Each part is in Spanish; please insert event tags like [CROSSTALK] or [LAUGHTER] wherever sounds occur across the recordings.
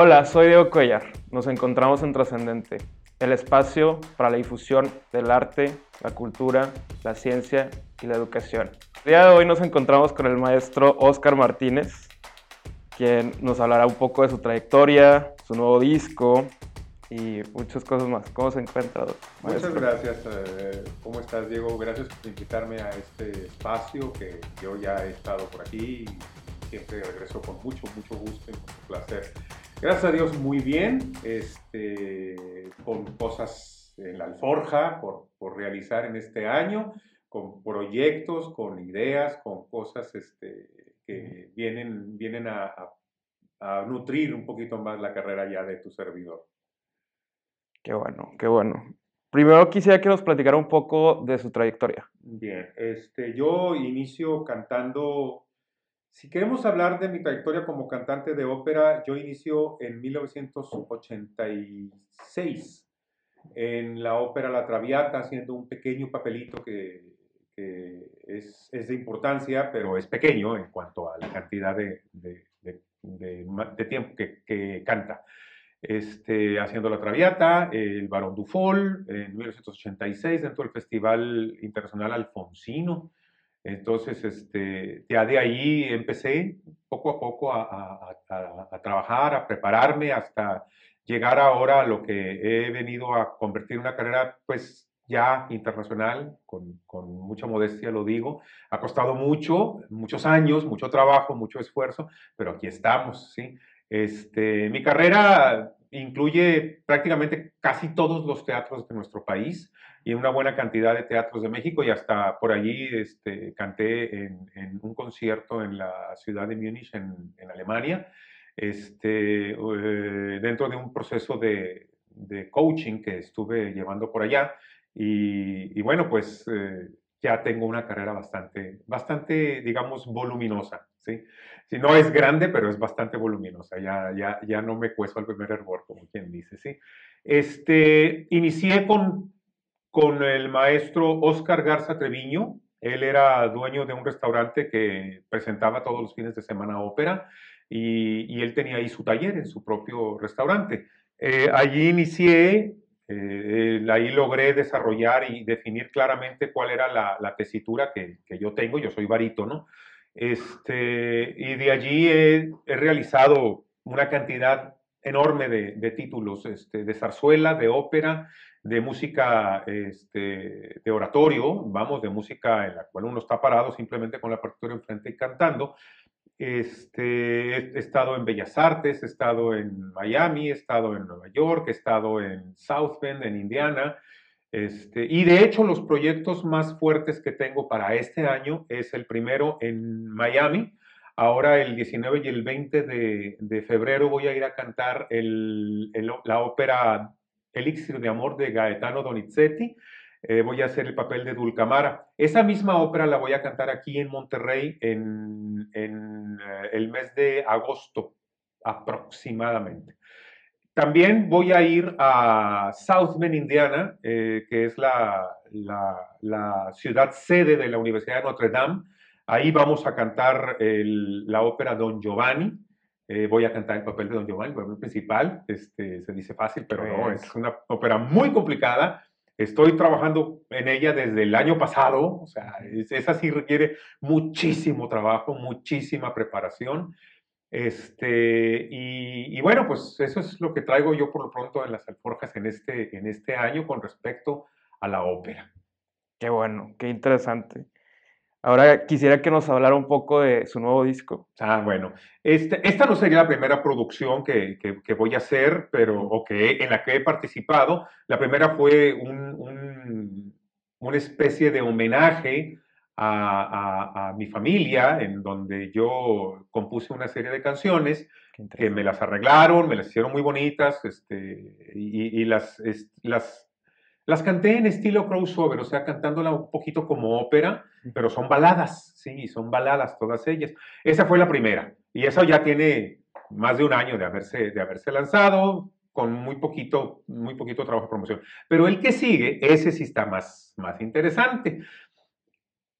Hola, soy Diego Cuellar. Nos encontramos en Trascendente, el espacio para la difusión del arte, la cultura, la ciencia y la educación. El día de hoy nos encontramos con el maestro Oscar Martínez, quien nos hablará un poco de su trayectoria, su nuevo disco y muchas cosas más. ¿Cómo se encuentra? Muchas gracias. Eh, ¿Cómo estás, Diego? Gracias por invitarme a este espacio que yo ya he estado por aquí y siempre regreso con mucho, mucho gusto y mucho placer. Gracias a Dios, muy bien, este, con cosas en la alforja por, por realizar en este año, con proyectos, con ideas, con cosas este, que vienen, vienen a, a, nutrir un poquito más la carrera ya de tu servidor. Qué bueno, qué bueno. Primero quisiera que nos platicara un poco de su trayectoria. Bien, este, yo inicio cantando si queremos hablar de mi trayectoria como cantante de ópera, yo inicio en 1986 en la ópera La Traviata, haciendo un pequeño papelito que, es, de importancia, pero es pequeño en cuanto a la cantidad de, tiempo que, canta. Este, haciendo La Traviata, el Barón Dufol, en 1986 dentro del Festival Internacional Alfonsino, entonces, este, ya de ahí empecé poco a poco a, trabajar, a prepararme hasta llegar ahora a lo que he venido a convertir en una carrera, pues ya internacional, con, mucha modestia lo digo. Ha costado mucho, muchos años, mucho trabajo, mucho esfuerzo, pero aquí estamos, ¿sí? Este, mi carrera incluye prácticamente casi todos los teatros de nuestro país y una buena cantidad de teatros de México y hasta por allí este, canté en, un concierto en la ciudad de Múnich, en, Alemania, este, eh, dentro de un proceso de, coaching que estuve llevando por allá. Y, bueno, pues eh, ya tengo una carrera bastante, bastante, digamos, voluminosa, ¿sí? Si no es grande, pero es bastante voluminosa, ya, ya, ya no me cueso al primer hervor, como quien dice, ¿sí? Este, inicié con, con el maestro Oscar Garza Treviño, él era dueño de un restaurante que presentaba todos los fines de semana ópera y, él tenía ahí su taller en su propio restaurante. Eh, allí inicié eh, ahí logré desarrollar y definir claramente cuál era la, tesitura que, yo tengo, yo soy barítono, este, y de allí he, realizado una cantidad enorme de, títulos, este, de zarzuela, de ópera, de música este, de oratorio, vamos, de música en la cual uno está parado simplemente con la partitura enfrente y cantando, he estado en Bellas Artes, he estado en Miami, he estado en Nueva York, he estado en South Bend, en Indiana. Este, y de hecho los proyectos más fuertes que tengo para este año es el primero en Miami. Ahora el 19 y el 20 de, febrero voy a ir a cantar la ópera Elixir de Amor de Gaetano Donizetti eh, voy a hacer el papel de Dulcamara. Esa misma ópera la voy a cantar aquí en Monterrey en, eh, el mes de agosto aproximadamente. También voy a ir a South Bend, Indiana, eh, que es la, ciudad sede de la Universidad de Notre Dame. Ahí vamos a cantar la ópera Don Giovanni. voy a cantar el papel de Don Giovanni, el papel principal. Este, se dice fácil, pero no, es una ópera muy complicada Estoy trabajando en ella desde el año pasado, o sea, esa sí requiere muchísimo trabajo, muchísima preparación. Este, y, bueno, pues eso es lo que traigo yo por lo pronto en las alforjas en este, en este año con respecto a la ópera. Qué bueno, qué interesante. Ahora quisiera que nos hablara un poco de su nuevo disco. Ah, bueno. Este, esta no sería la primera producción que, que, voy a hacer, pero o que, en la que he participado. La primera fue un, una especie de homenaje a, a, mi familia, en donde yo compuse una serie de canciones que me las arreglaron, me las hicieron muy bonitas, este, y, y las, las las canté en estilo crossover, o sea, cantándola un poquito como ópera, pero son baladas, sí, son baladas todas ellas. Esa fue la primera, y eso ya tiene más de un año de haberse, de haberse lanzado, con muy poquito, muy poquito trabajo de promoción. Pero el que sigue, ese sí está más, más interesante.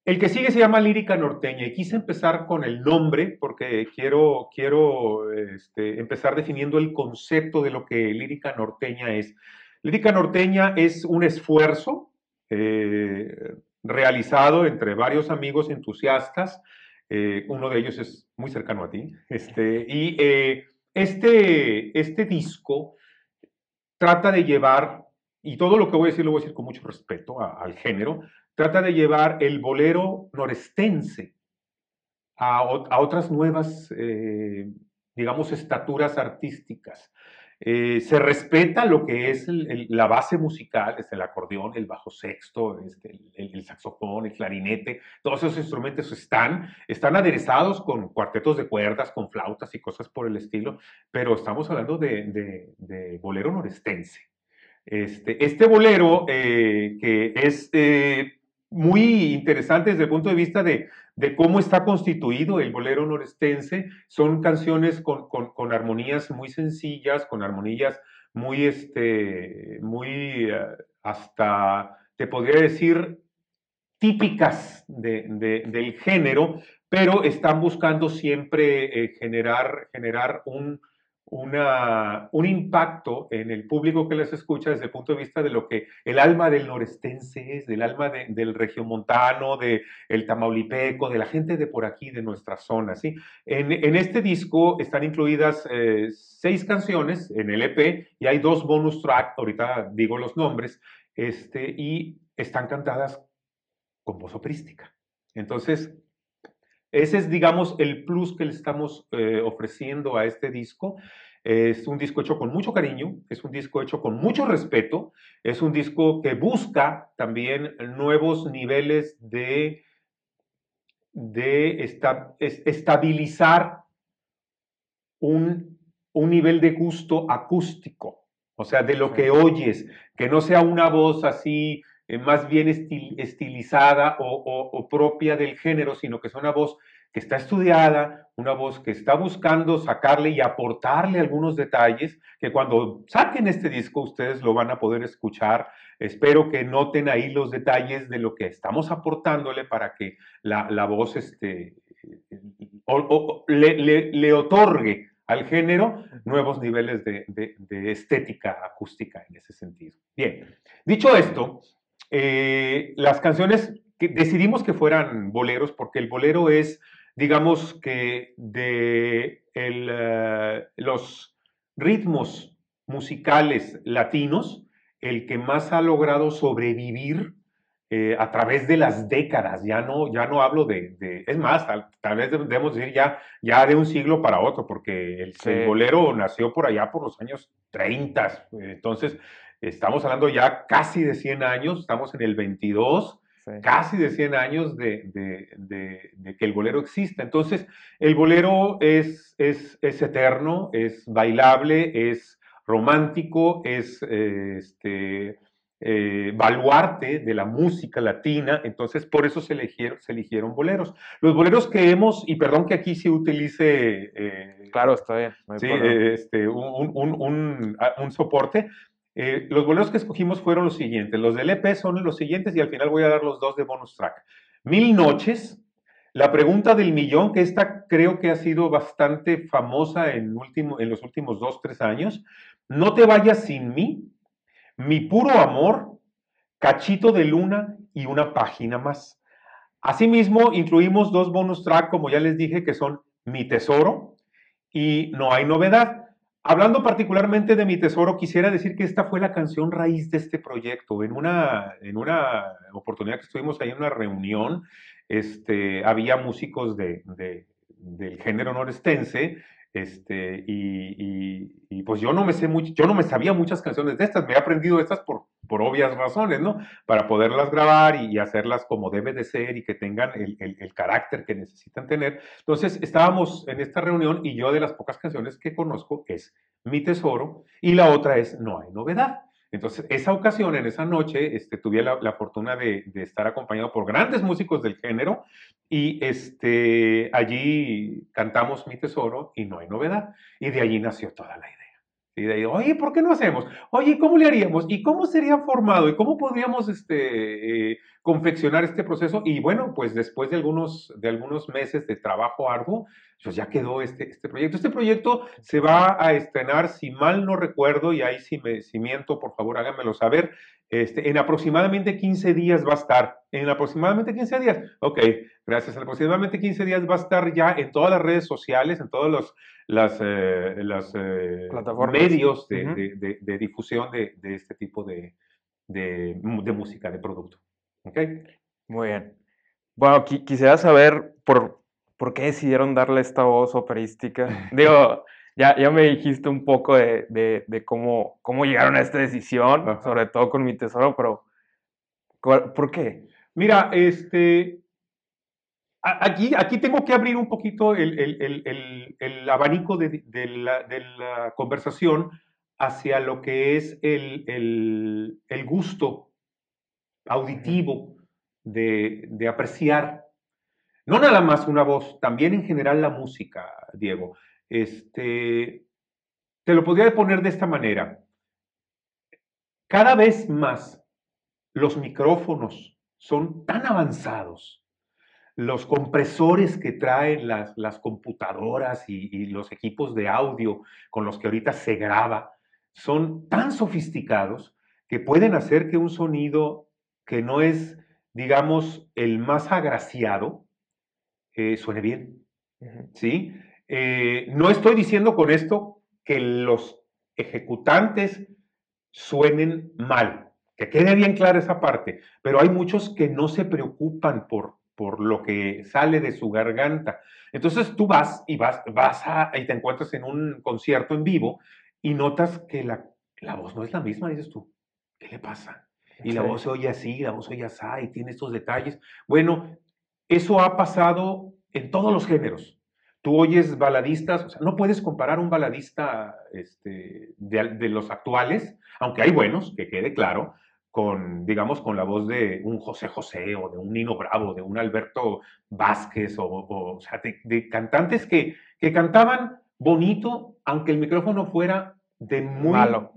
El que sigue se llama lírica norteña y quise empezar con el nombre porque quiero, quiero este, empezar definiendo el concepto de lo que lírica norteña es. Lírica norteña es un esfuerzo eh, realizado entre varios amigos entusiastas. Eh, uno de ellos es muy cercano a ti. Este, y eh, este, este disco trata de llevar, y todo lo que voy a decir lo voy a decir con mucho respeto al género, trata de llevar el bolero norestense a, otras nuevas, eh, digamos, estaturas artísticas. Eh, se respeta lo que es la base musical, es el acordeón, el bajo sexto, este, el, saxofón, el clarinete, todos esos instrumentos están, están aderezados con cuartetos de cuerdas, con flautas y cosas por el estilo, pero estamos hablando de, bolero norestense. Este, este bolero, eh, que es muy interesante desde el punto de vista de, cómo está constituido el bolero norestense. Son canciones con, armonías muy sencillas, con armonías muy, este, muy, eh, hasta, te podría decir, típicas del género, pero están buscando siempre eh, generar, generar un, una, un impacto en el público que les escucha desde el punto de vista de lo que el alma del norestense es, del alma del regiomontano, del el tamaulipeco, de la gente de por aquí, de nuestra zona. ¿sí? En, en este disco están incluidas eh, seis canciones en el EP y hay dos bonus tracks, ahorita digo los nombres, este, y están cantadas con voz operística. Entonces, ese es, digamos, el plus que le estamos eh, ofreciendo a este disco. Es un disco hecho con mucho cariño, es un disco hecho con mucho respeto, es un disco que busca también nuevos niveles de, de estabilizar un, un nivel de gusto acústico, o sea, de lo que oyes, que no sea una voz así eh, más bien estilizada o, propia del género, sino que es una voz que está estudiada, una voz que está buscando sacarle y aportarle algunos detalles, que cuando saquen este disco ustedes lo van a poder escuchar. Espero que noten ahí los detalles de lo que estamos aportándole para que la, voz este, le, otorgue al género nuevos niveles de, de estética acústica en ese sentido. Bien, dicho esto, eh, las canciones que decidimos que fueran boleros porque el bolero es, digamos que de eh, los ritmos musicales latinos, el que más ha logrado sobrevivir eh, a través de las décadas, ya no, ya no hablo de, es más, tal, vez debemos decir ya, ya de un siglo para otro, porque el, el, bolero nació por allá por los años 30, entonces Estamos hablando ya casi de 100 años, estamos en el 22, casi de 100 años de, que el bolero exista. Entonces, el bolero es, es, eterno, es bailable, es romántico, es este, eh, baluarte de la música latina, entonces por eso se eligieron, se eligieron boleros. Los boleros que hemos, y perdón que aquí se utilice... Eh, claro, está bien. sí, este, un, un, soporte, eh, los boleros que escogimos fueron los siguientes. Los del EP son los siguientes y al final voy a dar los dos de bonus track. Mil noches, la pregunta del millón, que esta creo que ha sido bastante famosa en, último, en los últimos dos, tres años. No te vayas sin mí, mi puro amor, cachito de luna y una página más. Asimismo, incluimos dos bonus track, como ya les dije, que son Mi Tesoro y No hay novedad. Hablando particularmente de mi tesoro, quisiera decir que esta fue la canción raíz de este proyecto. En una, en una oportunidad que estuvimos ahí en una reunión, este, había músicos de, del género norestense este, y, pues yo no me sé mucho, yo no me sabía muchas canciones de estas, me he aprendido estas por, por obvias razones, ¿no? Para poderlas grabar y, hacerlas como debe de ser y que tengan el, el, carácter que necesitan tener. Entonces estábamos en esta reunión y yo de las pocas canciones que conozco es Mi Tesoro y la otra es No hay novedad. Entonces, esa ocasión, en esa noche, este, tuve la, fortuna de, estar acompañado por grandes músicos del género y este, allí cantamos Mi Tesoro y No hay novedad. Y de allí nació toda la idea. Y de ahí, oye, ¿por qué no hacemos? Oye, ¿cómo le haríamos? ¿Y cómo sería formado? ¿Y cómo podríamos este, eh, confeccionar este proceso? Y bueno, pues después de algunos, de algunos meses de trabajo arduo, pues ya quedó este, este proyecto. Este proyecto se va a estrenar, si mal no recuerdo, y ahí si, me, si miento, por favor háganmelo saber, este, en aproximadamente 15 días va a estar. En aproximadamente 15 días. Ok, gracias. En aproximadamente 15 días va a estar ya en todas las redes sociales, en todos los las, eh, las eh, medios de, de, difusión de, este tipo de, música, de producto. ¿Ok? Muy bien. Bueno, quisiera saber por, por qué decidieron darle esta voz operística. [LAUGHS] Digo, ya, ya me dijiste un poco de, cómo, cómo llegaron a esta decisión, sobre todo con mi tesoro, pero ¿por qué? Mira, este, Aquí, aquí tengo que abrir un poquito el, abanico de, la, conversación hacia lo que es el, gusto auditivo de, apreciar, no nada más una voz, también en general la música, Diego. Este, te lo podría poner de esta manera. Cada vez más los micrófonos son tan avanzados los compresores que traen las, las computadoras y, los equipos de audio con los que ahorita se graba son tan sofisticados que pueden hacer que un sonido que no es, digamos, el más agraciado, eh, suene bien. ¿Sí? Eh, no estoy diciendo con esto que los ejecutantes suenen mal, que quede bien clara esa parte, pero hay muchos que no se preocupan por, por lo que sale de su garganta. Entonces tú vas y vas, vas a, y te encuentras en un concierto en vivo y notas que la, la voz no es la misma, dices tú, ¿qué le pasa? Y la voz se oye así, la voz se oye así, y tiene estos detalles. Bueno, eso ha pasado en todos los géneros. Tú oyes baladistas, o sea, no puedes comparar un baladista este, de, de los actuales, aunque hay buenos, que quede claro, con, digamos, con la voz de un José José o de un Nino Bravo, de un Alberto Vázquez, o, o, sea, de, cantantes que, que, cantaban bonito, aunque el micrófono fuera de muy... Malo.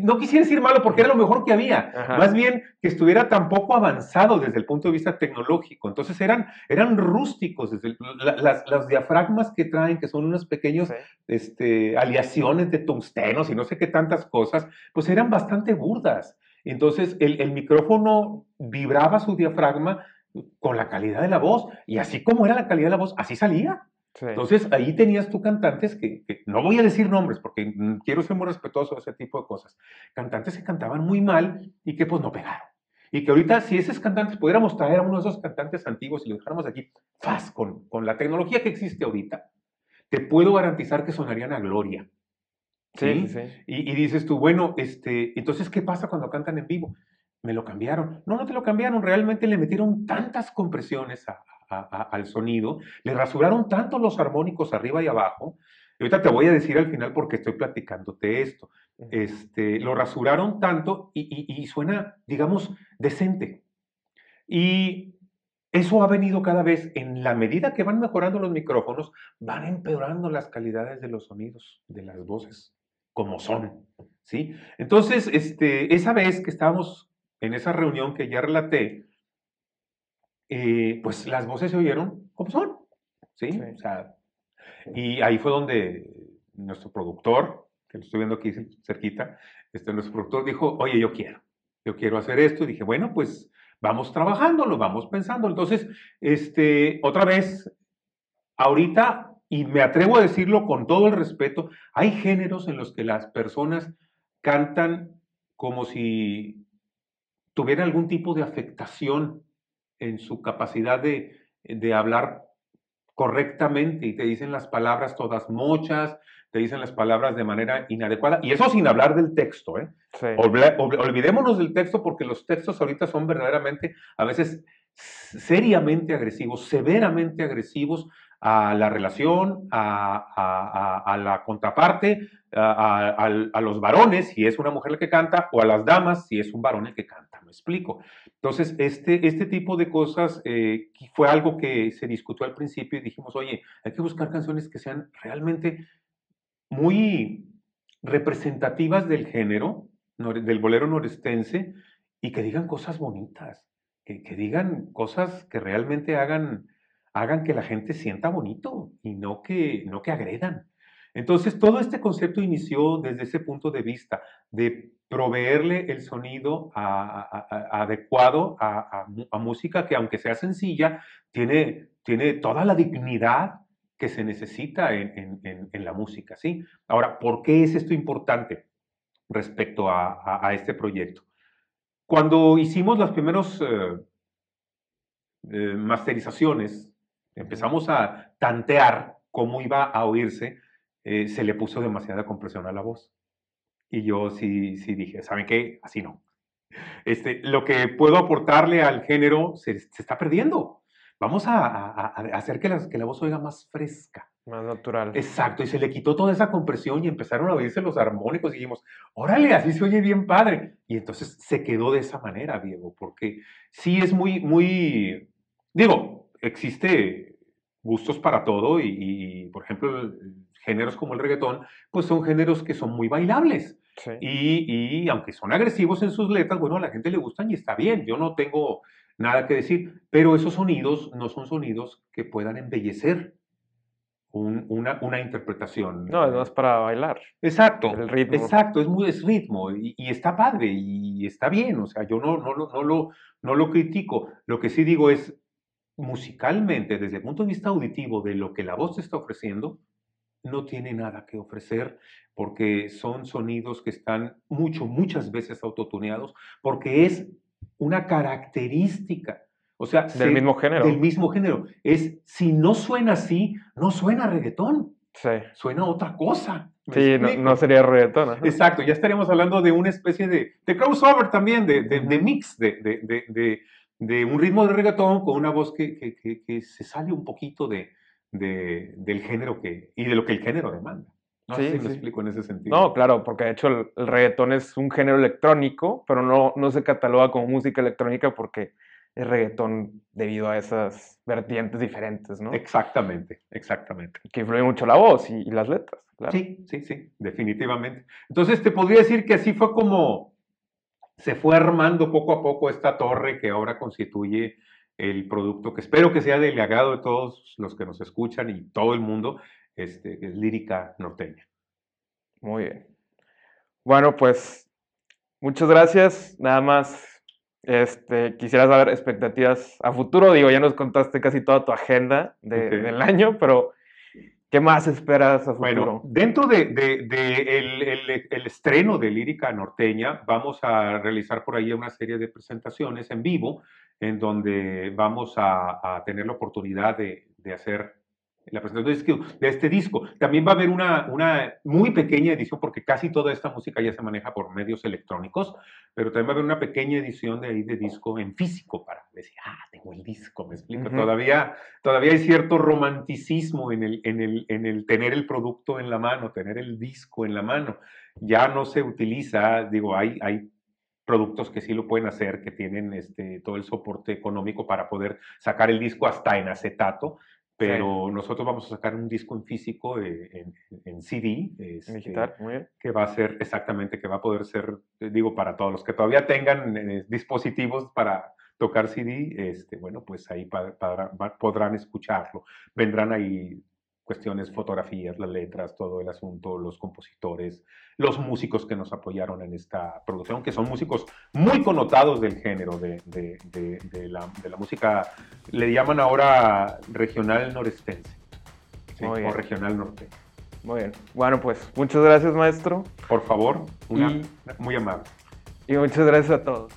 No quisiera decir malo porque era lo mejor que había, más bien que estuviera tan poco avanzado desde el punto de vista tecnológico. Entonces eran, eran rústicos, desde las, las, diafragmas que traen, que son unos pequeños este, aleaciones de tungstenos y no sé qué tantas cosas, pues eran bastante burdas. Entonces el, micrófono vibraba su diafragma con la calidad de la voz y así como era la calidad de la voz, así salía. Entonces ahí tenías tú cantantes que, no voy a decir nombres porque quiero ser muy respetuoso de ese tipo de cosas, cantantes que cantaban muy mal y que pues no pegaron. Y que ahorita si esos cantantes pudiéramos traer a uno de esos cantantes antiguos y lo dejáramos aquí, faz, con, con la tecnología que existe ahorita, te puedo garantizar que sonarían a gloria. Sí, sí. Y, dices tú, bueno, este, entonces, ¿qué pasa cuando cantan en vivo? Me lo cambiaron. No, no te lo cambiaron. Realmente le metieron tantas compresiones al sonido, le rasuraron tanto los armónicos arriba y abajo. Y ahorita te voy a decir al final porque estoy platicándote esto. Este, lo rasuraron tanto y, y suena, digamos, decente. Y eso ha venido cada vez, en la medida que van mejorando los micrófonos, van empeorando las calidades de los sonidos, de las voces como son, ¿sí? Entonces, este, esa vez que estábamos en esa reunión que ya relaté, eh, pues las voces se oyeron como son, ¿sí? O sea, y ahí fue donde nuestro productor, que lo estoy viendo aquí cerquita, este, nuestro productor dijo, oye, yo quiero, yo quiero hacer esto, y dije, bueno, pues vamos trabajándolo, vamos pensando. Entonces, este, otra vez, ahorita y me atrevo a decirlo con todo el respeto, hay géneros en los que las personas cantan como si tuvieran algún tipo de afectación en su capacidad de, hablar correctamente y te dicen las palabras todas mochas, te dicen las palabras de manera inadecuada, y eso sin hablar del texto. ¿eh? olvidémonos del texto porque los textos ahorita son verdaderamente, a veces, seriamente agresivos, severamente agresivos, a la relación, a, la contraparte, a, los varones, si es una mujer la que canta, o a las damas, si es un varón el que canta. Me explico. Entonces, este, este tipo de cosas eh, fue algo que se discutió al principio y dijimos, oye, hay que buscar canciones que sean realmente muy representativas del género, del bolero norestense, y que digan cosas bonitas, que, que digan cosas que realmente hagan, hagan que la gente sienta bonito y no que, no que agredan. Entonces, todo este concepto inició desde ese punto de vista, de proveerle el sonido adecuado a, música que, aunque sea sencilla, tiene, tiene toda la dignidad que se necesita en, la música. ¿sí? Ahora, ¿por qué es esto importante respecto a, este proyecto? Cuando hicimos las primeras eh, eh, masterizaciones, empezamos a tantear cómo iba a oírse eh, se le puso demasiada compresión a la voz. Y yo sí, sí dije, ¿saben qué? Así no. Este, lo que puedo aportarle al género se, se está perdiendo. Vamos a, a, hacer que la, que la voz oiga más fresca. Más natural. Exacto, y se le quitó toda esa compresión y empezaron a oírse los armónicos y dijimos, órale, así se oye bien padre. Y entonces se quedó de esa manera, Diego, porque sí es muy, muy, digo, existe gustos para todo y, y por ejemplo, géneros como el reggaetón, pues son géneros que son muy bailables. Y, aunque son agresivos en sus letras, bueno, a la gente le gustan y está bien, yo no tengo nada que decir, pero esos sonidos no son sonidos que puedan embellecer una, una, interpretación. No, es más para bailar. Exacto. El ritmo. Exacto, es, muy, es ritmo y, está padre y está bien, o sea, yo no, no, no, lo, no lo critico. Lo que sí digo es, musicalmente, desde el punto de vista auditivo de lo que la voz está ofreciendo, no tiene nada que ofrecer porque son sonidos que están mucho, muchas veces autotuneados, porque es una característica. O sea, del mismo género. Del mismo género. Es, si no suena así, no suena reggaetón. Sí. Suena otra cosa. Sí, no, sería reggaetón. Exacto, ya estaríamos hablando de una especie de, de crossover también, de, de, mix, de, de, un ritmo de reggaetón con una voz que, que, que se sale un poquito de, del género que, y de lo que el género demanda. No sé si me explico en ese sentido. No, claro, porque de hecho el, reggaetón es un género electrónico, pero no, no se cataloga como música electrónica porque es reggaetón debido a esas vertientes diferentes, ¿no? Exactamente, exactamente. Que influye mucho la voz y, las letras. Sí, sí, sí, definitivamente. Entonces te podría decir que así fue como se fue armando poco a poco esta torre que ahora constituye el producto que espero que sea del agrado de todos los que nos escuchan y todo el mundo, este, es lírica norteña. Muy bien. Bueno, pues muchas gracias. Nada más este, quisiera saber expectativas a futuro. Digo, ya nos contaste casi toda tu agenda del año, pero ¿qué más esperas a futuro? Bueno, dentro de, el, estreno de Lírica Norteña, vamos a realizar por ahí una serie de presentaciones en vivo en donde vamos a, tener la oportunidad de, hacer la presentación de este disco. También va a haber una, una, muy pequeña edición, porque casi toda esta música ya se maneja por medios electrónicos, pero también va a haber una pequeña edición de ahí de disco en físico para decir, ah, tengo el disco, me explico. todavía, todavía hay cierto romanticismo en el, en, el, en el tener el producto en la mano, tener el disco en la mano. Ya no se utiliza, digo, hay, hay productos que sí lo pueden hacer, que tienen este, todo el soporte económico para poder sacar el disco hasta en acetato, pero nosotros vamos a sacar un disco en físico, eh, en, CD, este, digital, muy bien. que va a ser exactamente, que va a poder ser, eh, digo, para todos los que todavía tengan eh, dispositivos para tocar CD, este, bueno, pues ahí podrán escucharlo. Vendrán ahí cuestiones, fotografías, las letras, todo el asunto, los compositores, los músicos que nos apoyaron en esta producción, que son músicos muy connotados del género, de, la, música, le llaman ahora regional norestense, o regional norte. Muy bien. Bueno, pues muchas gracias, maestro. Por favor, muy amable. Y muchas gracias a todos.